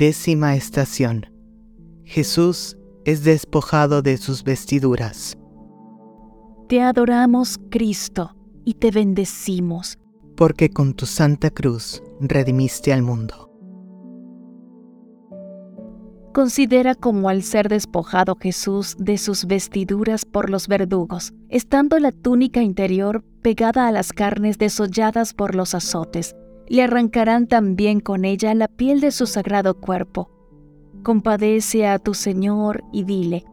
Décima estación. Jesús es despojado de sus vestiduras. Te adoramos, Cristo, y te bendecimos. Porque con tu santa cruz redimiste al mundo. Considera como al ser despojado Jesús de sus vestiduras por los verdugos, estando la túnica interior pegada a las carnes desolladas por los azotes, le arrancarán también con ella la piel de su sagrado cuerpo. Compadece a tu Señor y dile,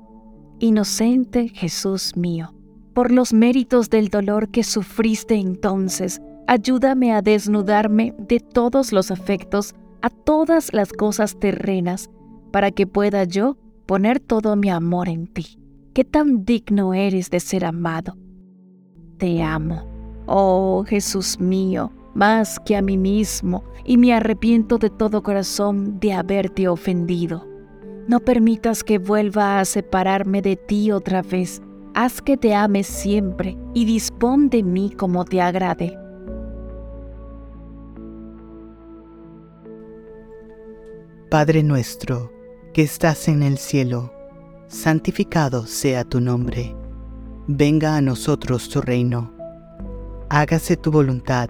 Inocente Jesús mío, por los méritos del dolor que sufriste entonces, ayúdame a desnudarme de todos los afectos a todas las cosas terrenas, para que pueda yo poner todo mi amor en ti. Qué tan digno eres de ser amado. Te amo, oh Jesús mío, más que a mí mismo, y me arrepiento de todo corazón de haberte ofendido. No permitas que vuelva a separarme de ti otra vez. Haz que te ame siempre y dispón de mí como te agrade. Padre nuestro, que estás en el cielo, santificado sea tu nombre. Venga a nosotros tu reino. Hágase tu voluntad,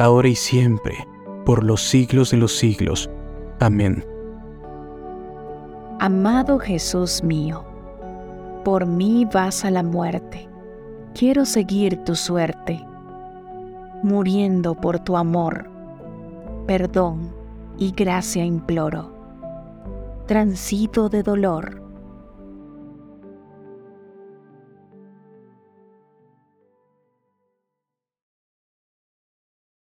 ahora y siempre, por los siglos de los siglos. Amén. Amado Jesús mío, por mí vas a la muerte. Quiero seguir tu suerte, muriendo por tu amor. Perdón y gracia imploro. Transito de dolor